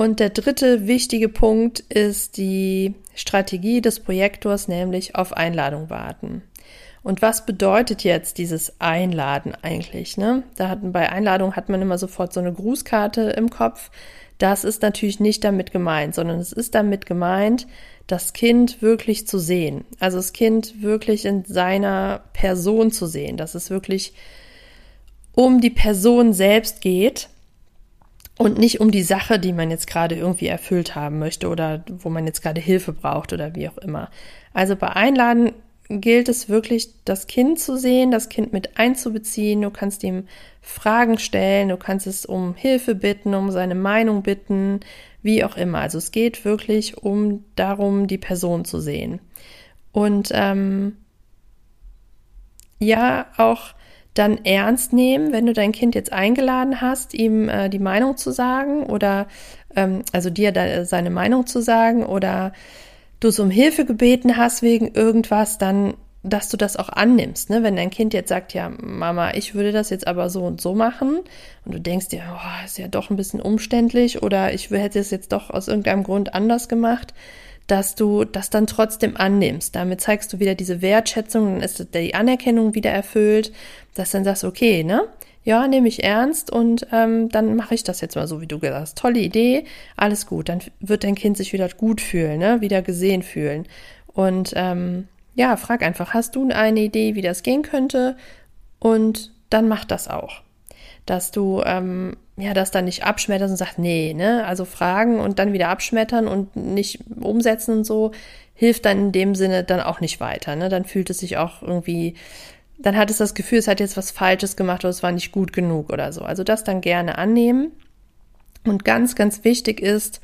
Und der dritte wichtige Punkt ist die Strategie des Projektors, nämlich auf Einladung warten. Und was bedeutet jetzt dieses Einladen eigentlich? Ne? Da hatten bei Einladung hat man immer sofort so eine Grußkarte im Kopf. Das ist natürlich nicht damit gemeint, sondern es ist damit gemeint, das Kind wirklich zu sehen. Also das Kind wirklich in seiner Person zu sehen, dass es wirklich um die Person selbst geht und nicht um die Sache, die man jetzt gerade irgendwie erfüllt haben möchte oder wo man jetzt gerade Hilfe braucht oder wie auch immer. Also bei Einladen gilt es wirklich, das Kind zu sehen, das Kind mit einzubeziehen. Du kannst ihm Fragen stellen, du kannst es um Hilfe bitten, um seine Meinung bitten, wie auch immer. Also es geht wirklich um darum, die Person zu sehen. Und ähm, ja, auch dann ernst nehmen, wenn du dein Kind jetzt eingeladen hast, ihm äh, die Meinung zu sagen oder ähm, also dir da, seine Meinung zu sagen oder du es um Hilfe gebeten hast wegen irgendwas, dann dass du das auch annimmst, ne? Wenn dein Kind jetzt sagt, ja, Mama, ich würde das jetzt aber so und so machen und du denkst dir, oh, ist ja doch ein bisschen umständlich oder ich hätte es jetzt doch aus irgendeinem Grund anders gemacht, dass du das dann trotzdem annimmst. Damit zeigst du wieder diese Wertschätzung, dann ist die Anerkennung wieder erfüllt, dass dann sagst, okay, ne? Ja, nehme ich ernst und ähm, dann mache ich das jetzt mal so, wie du gesagt hast. Tolle Idee, alles gut. Dann wird dein Kind sich wieder gut fühlen, ne? wieder gesehen fühlen. Und ähm, ja, frag einfach, hast du eine Idee, wie das gehen könnte? Und dann mach das auch. Dass du ähm, ja, das dann nicht abschmettern und sagt, nee, ne, also fragen und dann wieder abschmettern und nicht umsetzen und so, hilft dann in dem Sinne dann auch nicht weiter, ne, dann fühlt es sich auch irgendwie, dann hat es das Gefühl, es hat jetzt was Falsches gemacht oder es war nicht gut genug oder so. Also das dann gerne annehmen. Und ganz, ganz wichtig ist,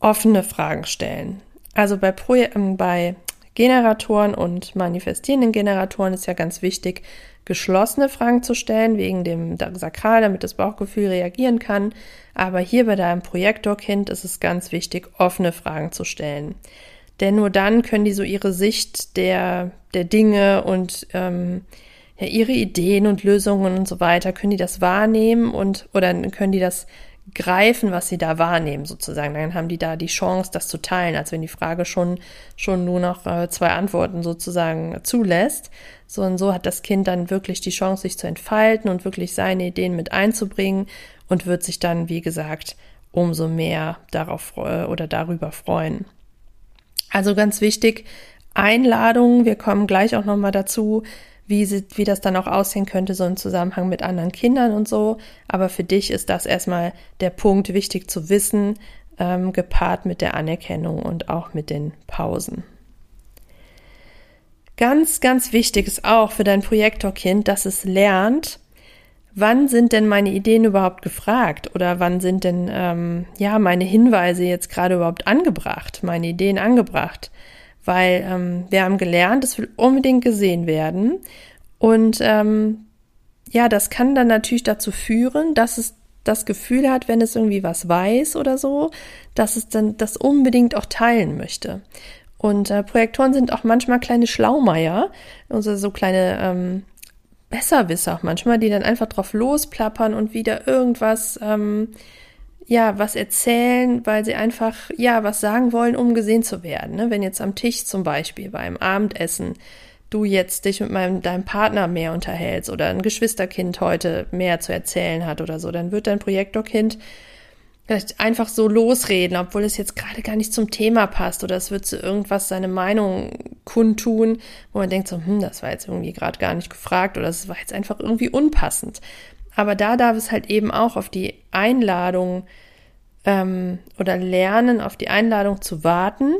offene Fragen stellen. Also bei, Pro ähm, bei Generatoren und manifestierenden Generatoren ist ja ganz wichtig, geschlossene Fragen zu stellen, wegen dem Sakral, damit das Bauchgefühl reagieren kann. Aber hier bei deinem Projektorkind ist es ganz wichtig, offene Fragen zu stellen. Denn nur dann können die so ihre Sicht der, der Dinge und ähm, ja, ihre Ideen und Lösungen und so weiter, können die das wahrnehmen und oder können die das greifen, was sie da wahrnehmen, sozusagen. Dann haben die da die Chance, das zu teilen, als wenn die Frage schon, schon nur noch äh, zwei Antworten sozusagen zulässt. So und so hat das Kind dann wirklich die Chance, sich zu entfalten und wirklich seine Ideen mit einzubringen und wird sich dann, wie gesagt, umso mehr darauf oder darüber freuen. Also ganz wichtig, Einladungen, wir kommen gleich auch nochmal dazu, wie, sie, wie das dann auch aussehen könnte, so im Zusammenhang mit anderen Kindern und so. Aber für dich ist das erstmal der Punkt wichtig zu wissen, ähm, gepaart mit der Anerkennung und auch mit den Pausen. Ganz, ganz wichtig ist auch für dein Projektorkind, dass es lernt, wann sind denn meine Ideen überhaupt gefragt oder wann sind denn ähm, ja meine Hinweise jetzt gerade überhaupt angebracht, meine Ideen angebracht weil ähm, wir haben gelernt, es will unbedingt gesehen werden. Und ähm, ja, das kann dann natürlich dazu führen, dass es das Gefühl hat, wenn es irgendwie was weiß oder so, dass es dann das unbedingt auch teilen möchte. Und äh, Projektoren sind auch manchmal kleine Schlaumeier, also so kleine ähm, Besserwisser manchmal, die dann einfach drauf losplappern und wieder irgendwas ähm, ja, was erzählen, weil sie einfach, ja, was sagen wollen, um gesehen zu werden. Ne? Wenn jetzt am Tisch zum Beispiel beim Abendessen du jetzt dich mit meinem, deinem Partner mehr unterhältst oder ein Geschwisterkind heute mehr zu erzählen hat oder so, dann wird dein Projektorkind vielleicht einfach so losreden, obwohl es jetzt gerade gar nicht zum Thema passt oder es wird zu irgendwas seine Meinung kundtun, wo man denkt so, hm, das war jetzt irgendwie gerade gar nicht gefragt oder es war jetzt einfach irgendwie unpassend. Aber da darf es halt eben auch auf die Einladung ähm, oder lernen, auf die Einladung zu warten.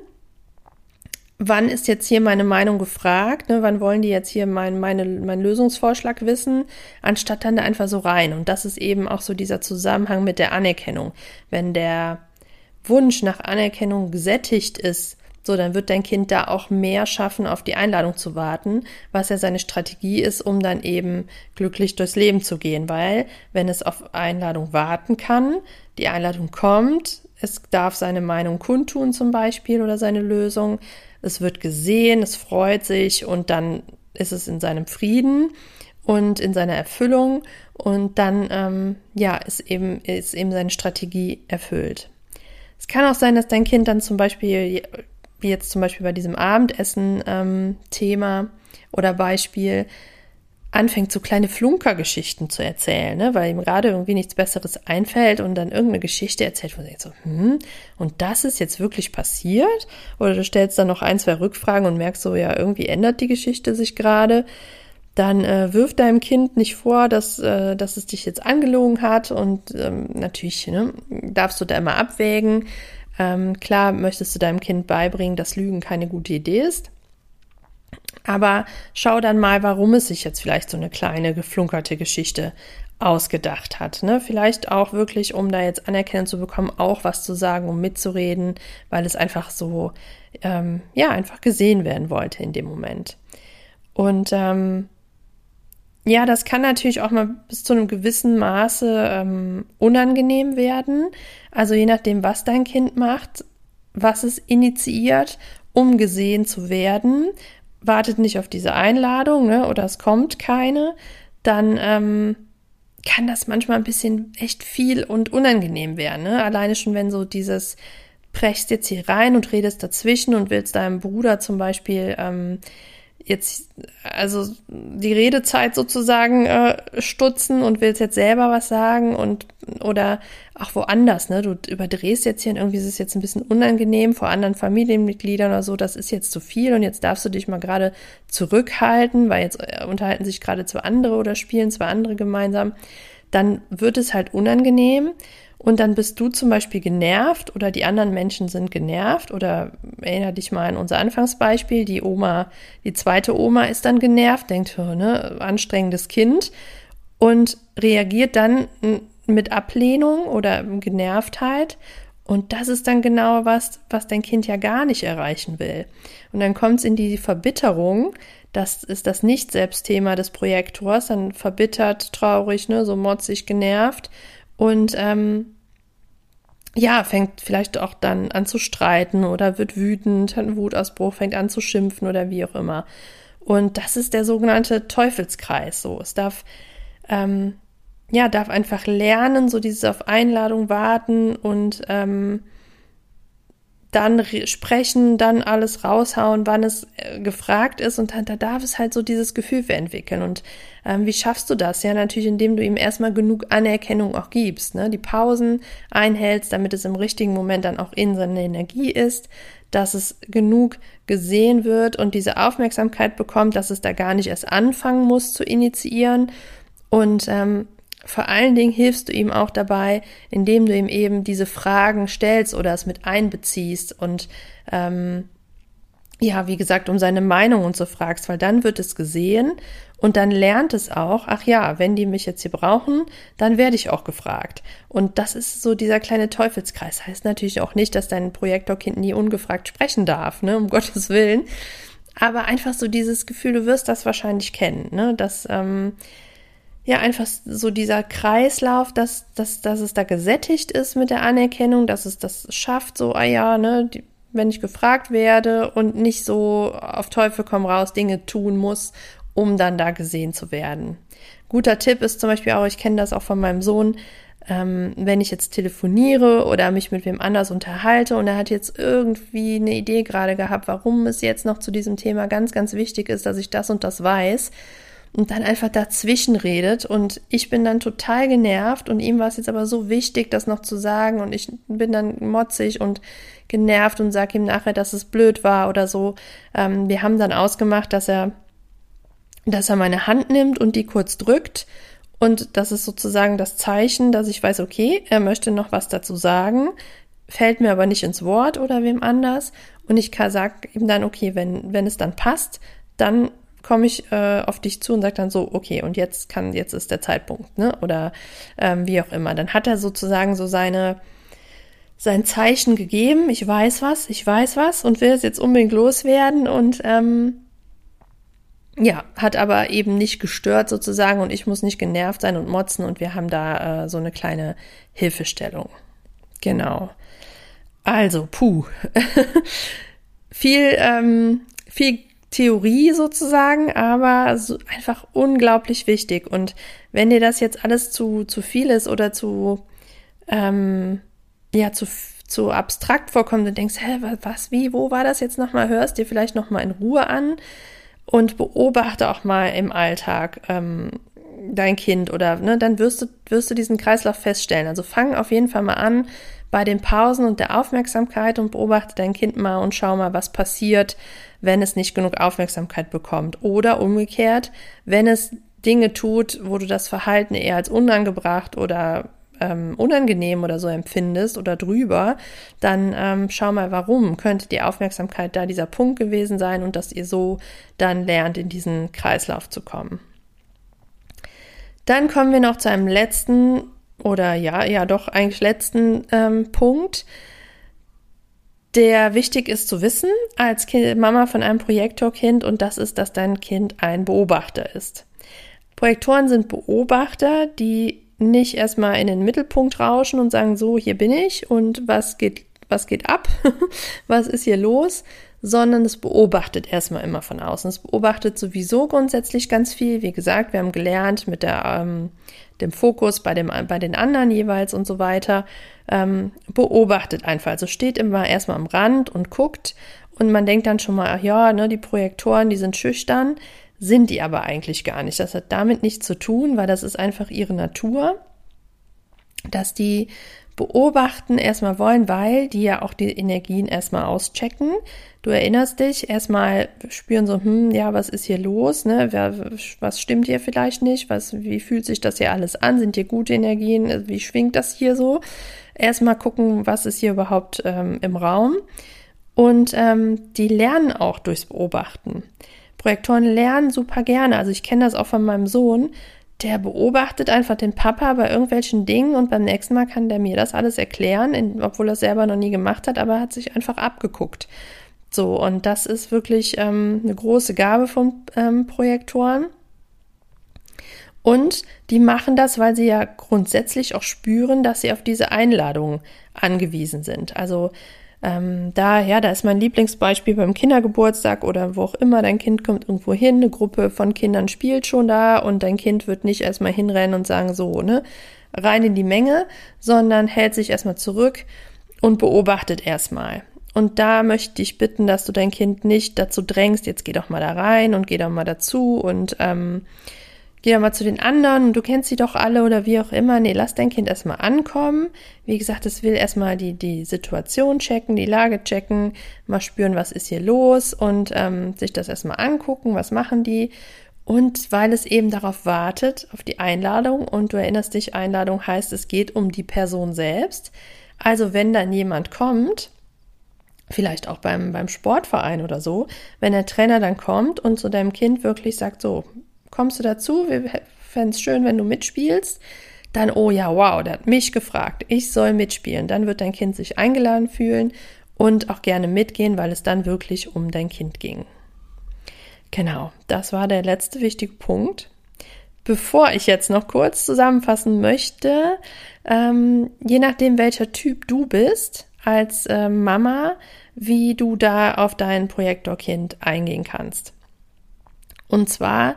Wann ist jetzt hier meine Meinung gefragt? Ne? Wann wollen die jetzt hier mein, meine, meinen Lösungsvorschlag wissen? Anstatt dann da einfach so rein. Und das ist eben auch so dieser Zusammenhang mit der Anerkennung. Wenn der Wunsch nach Anerkennung gesättigt ist, so, dann wird dein Kind da auch mehr schaffen, auf die Einladung zu warten, was ja seine Strategie ist, um dann eben glücklich durchs Leben zu gehen. Weil, wenn es auf Einladung warten kann, die Einladung kommt, es darf seine Meinung kundtun zum Beispiel oder seine Lösung, es wird gesehen, es freut sich und dann ist es in seinem Frieden und in seiner Erfüllung und dann ähm, ja ist eben ist eben seine Strategie erfüllt. Es kann auch sein, dass dein Kind dann zum Beispiel wie jetzt zum Beispiel bei diesem Abendessen-Thema ähm, oder Beispiel, anfängt, so kleine Flunkergeschichten zu erzählen, ne? weil ihm gerade irgendwie nichts Besseres einfällt und dann irgendeine Geschichte erzählt, wo er so, hm, und das ist jetzt wirklich passiert? Oder du stellst dann noch ein, zwei Rückfragen und merkst so, ja, irgendwie ändert die Geschichte sich gerade. Dann äh, wirf deinem Kind nicht vor, dass, äh, dass es dich jetzt angelogen hat und ähm, natürlich ne, darfst du da immer abwägen, ähm, klar möchtest du deinem Kind beibringen, dass Lügen keine gute Idee ist. Aber schau dann mal, warum es sich jetzt vielleicht so eine kleine geflunkerte Geschichte ausgedacht hat. Ne? Vielleicht auch wirklich, um da jetzt Anerkennung zu bekommen, auch was zu sagen, um mitzureden, weil es einfach so, ähm, ja, einfach gesehen werden wollte in dem Moment. Und ähm, ja, das kann natürlich auch mal bis zu einem gewissen Maße ähm, unangenehm werden. Also je nachdem, was dein Kind macht, was es initiiert, um gesehen zu werden, wartet nicht auf diese Einladung ne, oder es kommt keine, dann ähm, kann das manchmal ein bisschen echt viel und unangenehm werden. Ne? Alleine schon, wenn so dieses brechst jetzt hier rein und redest dazwischen und willst deinem Bruder zum Beispiel ähm, jetzt also die Redezeit sozusagen äh, stutzen und willst jetzt selber was sagen und oder auch woanders, ne? Du überdrehst jetzt hier und irgendwie ist es jetzt ein bisschen unangenehm vor anderen Familienmitgliedern oder so, das ist jetzt zu viel und jetzt darfst du dich mal gerade zurückhalten, weil jetzt äh, unterhalten sich gerade zwei andere oder spielen zwei andere gemeinsam, dann wird es halt unangenehm und dann bist du zum Beispiel genervt oder die anderen Menschen sind genervt oder erinnere dich mal an unser Anfangsbeispiel, die Oma, die zweite Oma ist dann genervt, denkt, ne, anstrengendes Kind. Und reagiert dann mit Ablehnung oder Genervtheit. Und das ist dann genau was, was dein Kind ja gar nicht erreichen will. Und dann kommt es in die Verbitterung, das ist das Nicht-Selbstthema des Projektors, dann verbittert, traurig, ne, so motzig, genervt und ähm, ja, fängt vielleicht auch dann an zu streiten oder wird wütend, hat einen Wutausbruch, fängt an zu schimpfen oder wie auch immer. Und das ist der sogenannte Teufelskreis. So, es darf, ähm, ja, darf einfach lernen, so dieses auf Einladung warten und ähm, dann sprechen, dann alles raushauen, wann es äh, gefragt ist und dann, da darf es halt so dieses Gefühl für entwickeln. Und ähm, wie schaffst du das? Ja, natürlich, indem du ihm erstmal genug Anerkennung auch gibst, ne? die Pausen einhältst, damit es im richtigen Moment dann auch in seiner Energie ist, dass es genug gesehen wird und diese Aufmerksamkeit bekommt, dass es da gar nicht erst anfangen muss zu initiieren. Und ähm, vor allen Dingen hilfst du ihm auch dabei, indem du ihm eben diese Fragen stellst oder es mit einbeziehst und ähm, ja, wie gesagt, um seine Meinung und so fragst, weil dann wird es gesehen und dann lernt es auch, ach ja, wenn die mich jetzt hier brauchen, dann werde ich auch gefragt. Und das ist so dieser kleine Teufelskreis. Heißt natürlich auch nicht, dass dein Projektorkind nie ungefragt sprechen darf, ne, um Gottes Willen. Aber einfach so dieses Gefühl, du wirst das wahrscheinlich kennen, ne, dass, ähm, ja, einfach so dieser Kreislauf, dass, dass, dass es da gesättigt ist mit der Anerkennung, dass es das schafft, so, ah ja, ne, die, wenn ich gefragt werde und nicht so auf Teufel komm raus Dinge tun muss, um dann da gesehen zu werden. Guter Tipp ist zum Beispiel auch, ich kenne das auch von meinem Sohn, ähm, wenn ich jetzt telefoniere oder mich mit wem anders unterhalte und er hat jetzt irgendwie eine Idee gerade gehabt, warum es jetzt noch zu diesem Thema ganz, ganz wichtig ist, dass ich das und das weiß, und dann einfach dazwischen redet. Und ich bin dann total genervt und ihm war es jetzt aber so wichtig, das noch zu sagen. Und ich bin dann motzig und genervt und sage ihm nachher, dass es blöd war oder so. Ähm, wir haben dann ausgemacht, dass er, dass er meine Hand nimmt und die kurz drückt. Und das ist sozusagen das Zeichen, dass ich weiß, okay, er möchte noch was dazu sagen, fällt mir aber nicht ins Wort oder wem anders. Und ich sage ihm dann, okay, wenn, wenn es dann passt, dann komme ich äh, auf dich zu und sage dann so, okay, und jetzt kann, jetzt ist der Zeitpunkt, ne? Oder ähm, wie auch immer. Dann hat er sozusagen so seine sein Zeichen gegeben, ich weiß was, ich weiß was und will es jetzt unbedingt loswerden und ähm, ja, hat aber eben nicht gestört sozusagen und ich muss nicht genervt sein und motzen und wir haben da äh, so eine kleine Hilfestellung. Genau. Also, puh. viel, ähm, viel Theorie sozusagen, aber so einfach unglaublich wichtig. Und wenn dir das jetzt alles zu, zu viel ist oder zu, ähm, ja, zu, zu abstrakt vorkommt und denkst, hä, was, wie, wo war das jetzt nochmal, hörst dir vielleicht nochmal in Ruhe an und beobachte auch mal im Alltag ähm, dein Kind oder, ne, dann wirst du, wirst du diesen Kreislauf feststellen. Also fang auf jeden Fall mal an bei den Pausen und der Aufmerksamkeit und beobachte dein Kind mal und schau mal, was passiert, wenn es nicht genug Aufmerksamkeit bekommt. Oder umgekehrt, wenn es Dinge tut, wo du das Verhalten eher als unangebracht oder ähm, unangenehm oder so empfindest oder drüber, dann ähm, schau mal, warum könnte die Aufmerksamkeit da dieser Punkt gewesen sein und dass ihr so dann lernt, in diesen Kreislauf zu kommen. Dann kommen wir noch zu einem letzten oder ja, ja doch eigentlich letzten ähm, Punkt, der wichtig ist zu wissen als kind, Mama von einem Projektorkind und das ist, dass dein Kind ein Beobachter ist. Projektoren sind Beobachter, die nicht erstmal in den Mittelpunkt rauschen und sagen, so, hier bin ich und was geht, was geht ab? was ist hier los? Sondern es beobachtet erstmal immer von außen. Es beobachtet sowieso grundsätzlich ganz viel. Wie gesagt, wir haben gelernt mit der, ähm, dem Fokus bei, dem, bei den anderen jeweils und so weiter ähm, beobachtet einfach. Also steht immer erstmal am Rand und guckt und man denkt dann schon mal, ach ja, ne, die Projektoren, die sind schüchtern, sind die aber eigentlich gar nicht. Das hat damit nichts zu tun, weil das ist einfach ihre Natur, dass die beobachten erstmal wollen, weil die ja auch die Energien erstmal auschecken. Du erinnerst dich, erstmal spüren so, hm, ja, was ist hier los, ne? Was stimmt hier vielleicht nicht? Was, wie fühlt sich das hier alles an? Sind hier gute Energien? Wie schwingt das hier so? erstmal gucken, was ist hier überhaupt ähm, im Raum. Und ähm, die lernen auch durchs Beobachten. Projektoren lernen super gerne. Also ich kenne das auch von meinem Sohn. Der beobachtet einfach den Papa bei irgendwelchen Dingen und beim nächsten Mal kann der mir das alles erklären, in, obwohl er es selber noch nie gemacht hat, aber hat sich einfach abgeguckt. So, und das ist wirklich ähm, eine große Gabe von ähm, Projektoren. Und die machen das, weil sie ja grundsätzlich auch spüren, dass sie auf diese Einladung angewiesen sind. Also Ähm, da, ja, da ist mein Lieblingsbeispiel beim Kindergeburtstag oder wo auch immer. Dein Kind kommt irgendwo hin, eine Gruppe von Kindern spielt schon da und dein Kind wird nicht erstmal hinrennen und sagen, so, ne, rein in die Menge, sondern hält sich erstmal zurück und beobachtet erstmal. Und da möchte ich bitten, dass du dein Kind nicht dazu drängst, jetzt geh doch mal da rein und geh doch mal dazu und ähm, geh doch mal zu den anderen, du kennst sie doch alle oder wie auch immer. Nee, lass dein Kind erstmal ankommen. Wie gesagt, es will erstmal die, die Situation checken, die Lage checken, mal spüren, was ist hier los und ähm, sich das erstmal angucken, was machen die. Und weil es eben darauf wartet, auf die Einladung, und du erinnerst dich, Einladung heißt, es geht um die Person selbst. Also wenn dann jemand kommt, vielleicht auch beim, beim Sportverein oder so, wenn der Trainer dann kommt und zu deinem Kind wirklich sagt, so, kommst du dazu? Wir fänden es schön, wenn du mitspielst. Dann, oh ja, wow, der hat mich gefragt, ich soll mitspielen. Dann wird dein Kind sich eingeladen fühlen und auch gerne mitgehen, weil es dann wirklich um dein Kind ging. Genau, das war der letzte wichtige Punkt. Bevor ich jetzt noch kurz zusammenfassen möchte, ähm, je nachdem, welcher Typ du bist als äh, Mama, wie du da auf dein Projektorkind eingehen kannst. Und zwar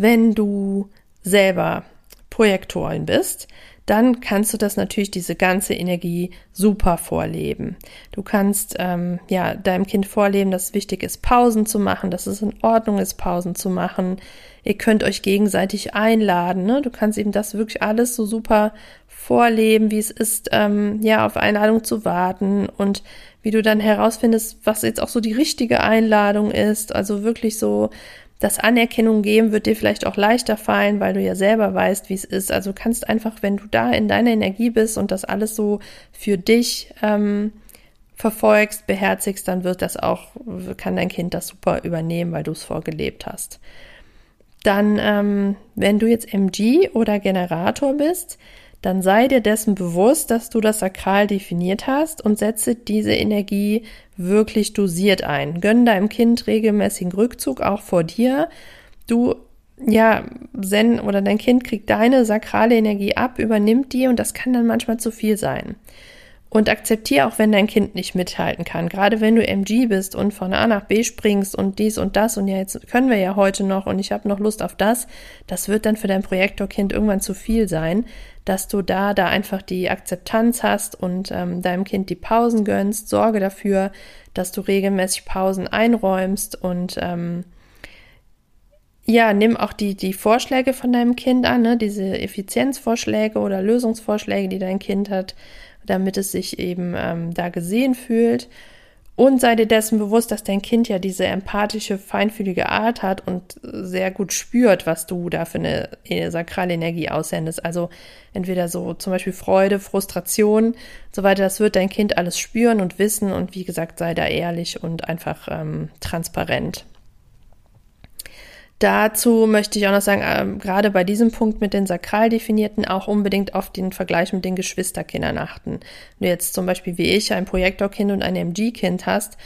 wenn du selber Projektorin bist, dann kannst du das natürlich diese ganze Energie super vorleben. Du kannst ähm, ja deinem Kind vorleben, dass es wichtig ist, Pausen zu machen, dass es in Ordnung ist, Pausen zu machen. Ihr könnt euch gegenseitig einladen. Ne? Du kannst eben das wirklich alles so super vorleben, wie es ist, ähm, ja auf Einladung zu warten und wie du dann herausfindest, was jetzt auch so die richtige Einladung ist. Also wirklich so das Anerkennung geben wird dir vielleicht auch leichter fallen, weil du ja selber weißt, wie es ist. Also kannst einfach, wenn du da in deiner Energie bist und das alles so für dich ähm, verfolgst, beherzigst, dann wird das auch, kann dein Kind das super übernehmen, weil du es vorgelebt hast. Dann, ähm, wenn du jetzt MG oder Generator bist, dann sei dir dessen bewusst, dass du das Sakral definiert hast und setze diese Energie wirklich dosiert ein. Gönn deinem Kind regelmäßigen Rückzug auch vor dir. Du, ja, Zen oder dein Kind kriegt deine sakrale Energie ab, übernimmt die und das kann dann manchmal zu viel sein. Und akzeptiere auch, wenn dein Kind nicht mithalten kann. Gerade wenn du MG bist und von A nach B springst und dies und das und ja, jetzt können wir ja heute noch und ich habe noch Lust auf das, das wird dann für dein Projektorkind irgendwann zu viel sein, dass du da da einfach die Akzeptanz hast und ähm, deinem Kind die Pausen gönnst. Sorge dafür, dass du regelmäßig Pausen einräumst und ähm, ja, nimm auch die, die Vorschläge von deinem Kind an, ne? diese Effizienzvorschläge oder Lösungsvorschläge, die dein Kind hat damit es sich eben ähm, da gesehen fühlt. Und sei dir dessen bewusst, dass dein Kind ja diese empathische, feinfühlige Art hat und sehr gut spürt, was du da für eine, eine sakrale Energie aussendest. Also entweder so zum Beispiel Freude, Frustration, so weiter. Das wird dein Kind alles spüren und wissen. Und wie gesagt, sei da ehrlich und einfach ähm, transparent. Dazu möchte ich auch noch sagen, äh, gerade bei diesem Punkt mit den sakral definierten auch unbedingt auf den Vergleich mit den Geschwisterkindern achten. Wenn du jetzt zum Beispiel wie ich ein Projektorkind und ein MG-Kind hast,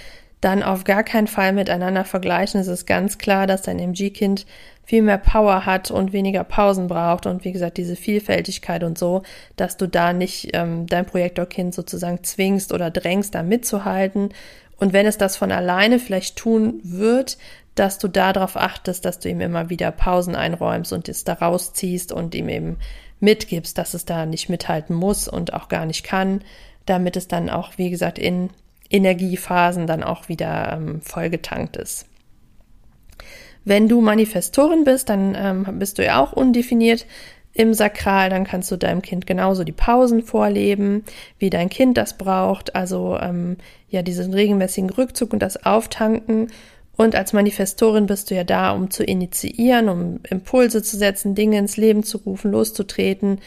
dann auf gar keinen Fall miteinander vergleichen. Es ist ganz klar, dass dein MG-Kind viel mehr Power hat und weniger Pausen braucht und wie gesagt diese Vielfältigkeit und so, dass du da nicht ähm, dein Projektorkind sozusagen zwingst oder drängst, da mitzuhalten. Und wenn es das von alleine vielleicht tun wird, dass du darauf achtest, dass du ihm immer wieder Pausen einräumst und es da rausziehst und ihm eben mitgibst, dass es da nicht mithalten muss und auch gar nicht kann, damit es dann auch, wie gesagt, in Energiephasen dann auch wieder ähm, vollgetankt ist. Wenn du Manifestorin bist, dann ähm, bist du ja auch undefiniert im Sakral, dann kannst du deinem Kind genauso die Pausen vorleben, wie dein Kind das braucht, also ähm, ja diesen regelmäßigen Rückzug und das Auftanken und als Manifestorin bist du ja da, um zu initiieren, um Impulse zu setzen, Dinge ins Leben zu rufen, loszutreten.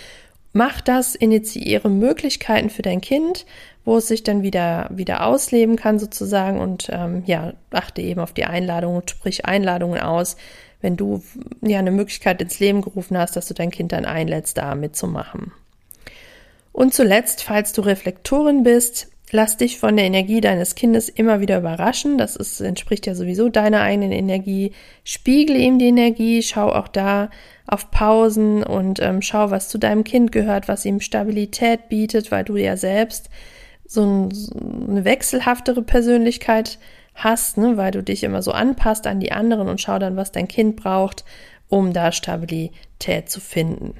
Mach das, initiiere Möglichkeiten für dein Kind, wo es sich dann wieder, wieder ausleben kann sozusagen und ähm, ja, achte eben auf die Einladungen, sprich Einladungen aus, wenn du ja eine Möglichkeit ins Leben gerufen hast, dass du dein Kind dann einlädst, da mitzumachen. Und zuletzt, falls du Reflektorin bist, Lass dich von der Energie deines Kindes immer wieder überraschen. Das ist, entspricht ja sowieso deiner eigenen Energie. Spiegle ihm die Energie, schau auch da auf Pausen und ähm, schau, was zu deinem Kind gehört, was ihm Stabilität bietet, weil du ja selbst so, ein, so eine wechselhaftere Persönlichkeit hast, ne, weil du dich immer so anpasst an die anderen und schau dann, was dein Kind braucht, um da Stabilität zu finden.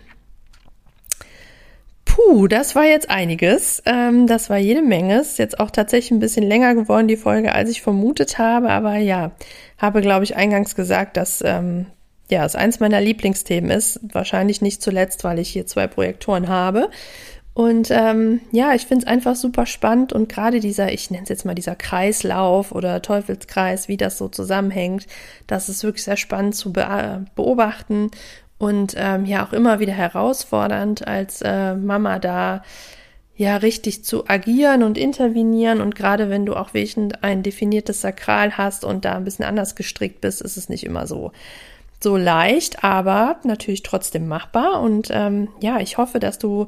Puh, das war jetzt einiges. Ähm, das war jede Menge. Ist jetzt auch tatsächlich ein bisschen länger geworden, die Folge, als ich vermutet habe. Aber ja, habe, glaube ich, eingangs gesagt, dass ähm, ja, es eins meiner Lieblingsthemen ist. Wahrscheinlich nicht zuletzt, weil ich hier zwei Projektoren habe. Und ähm, ja, ich finde es einfach super spannend und gerade dieser, ich nenne es jetzt mal dieser Kreislauf oder Teufelskreis, wie das so zusammenhängt, das ist wirklich sehr spannend zu be beobachten und ähm, ja auch immer wieder herausfordernd als äh, Mama da ja richtig zu agieren und intervenieren. Und gerade wenn du auch welchen ein definiertes Sakral hast und da ein bisschen anders gestrickt bist, ist es nicht immer so so leicht, aber natürlich trotzdem machbar. Und ähm, ja, ich hoffe, dass du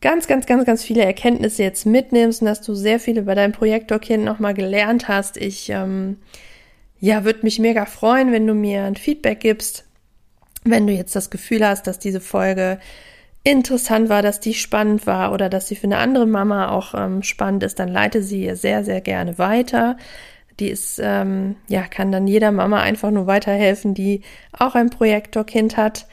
ganz, ganz, ganz, ganz viele Erkenntnisse jetzt mitnimmst und dass du sehr viele bei deinem Projektorkind nochmal gelernt hast. Ich, ähm, ja, würde mich mega freuen, wenn du mir ein Feedback gibst, wenn du jetzt das Gefühl hast, dass diese Folge interessant war, dass die spannend war oder dass sie für eine andere Mama auch ähm, spannend ist, dann leite sie ihr sehr, sehr gerne weiter. Die ist, ähm, ja, kann dann jeder Mama einfach nur weiterhelfen, die auch ein Projektorkind hat.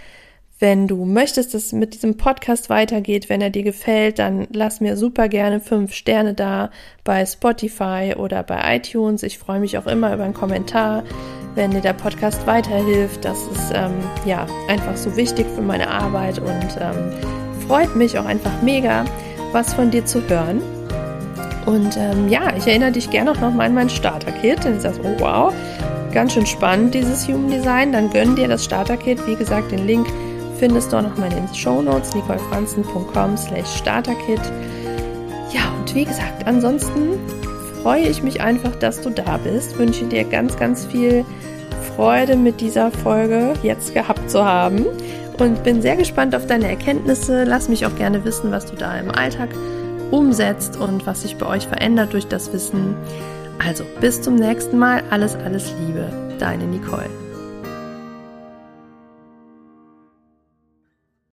Wenn du möchtest, dass es mit diesem Podcast weitergeht, wenn er dir gefällt, dann lass mir super gerne fünf Sterne da bei Spotify oder bei iTunes. Ich freue mich auch immer über einen Kommentar, wenn dir der Podcast weiterhilft. Das ist ähm, ja einfach so wichtig für meine Arbeit und ähm, freut mich auch einfach mega, was von dir zu hören. Und ähm, ja, ich erinnere dich gerne auch nochmal an mein Starter-Kit. Denn ich sage, oh wow, ganz schön spannend, dieses Human Design. Dann gönn dir das Starter-Kit. Wie gesagt, den Link findest du auch nochmal in den Show Notes, nicolefranzen.com slash starterkit. Ja, und wie gesagt, ansonsten freue ich mich einfach, dass du da bist. Wünsche dir ganz, ganz viel Freude mit dieser Folge jetzt gehabt zu haben und bin sehr gespannt auf deine Erkenntnisse. Lass mich auch gerne wissen, was du da im Alltag umsetzt und was sich bei euch verändert durch das Wissen. Also bis zum nächsten Mal. Alles, alles Liebe. Deine Nicole.